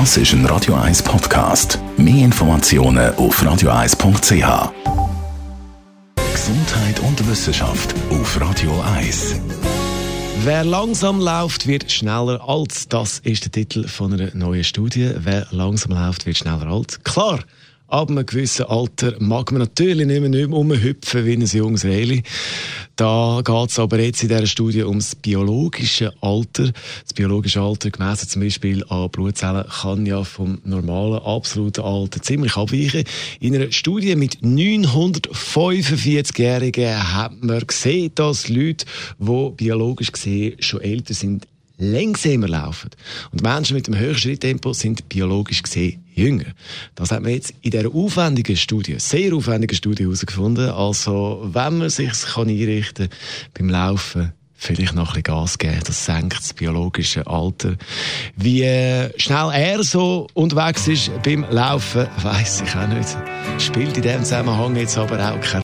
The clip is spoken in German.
Das ist ein Radio 1 Podcast. Mehr Informationen auf radio1.ch. Gesundheit und Wissenschaft auf Radio 1. Wer langsam läuft, wird schneller alt. Das ist der Titel von einer neuen Studie. Wer langsam läuft, wird schneller alt. Klar, ab einem gewissen Alter mag man natürlich nicht mehr rumhüpfen wie ein junges Reli. Da geht es aber jetzt in dieser Studie ums biologische Alter. Das biologische Alter, gemessen zum Beispiel an Blutzellen, kann ja vom normalen, absoluten Alter ziemlich abweichen. In einer Studie mit 945-Jährigen hat man gesehen, dass Leute, die biologisch gesehen schon älter sind, langsamer laufen. Und Menschen mit dem höheren Schritttempo sind biologisch gesehen jünger. Das hat man jetzt in dieser aufwendigen Studie, sehr aufwendigen Studie herausgefunden. Also, wenn man sich kann beim Laufen, vielleicht noch ein bisschen Gas geben, das senkt das biologische Alter. Wie schnell er so unterwegs ist beim Laufen, weiß ich auch nicht. Spielt in diesem Zusammenhang jetzt aber auch keine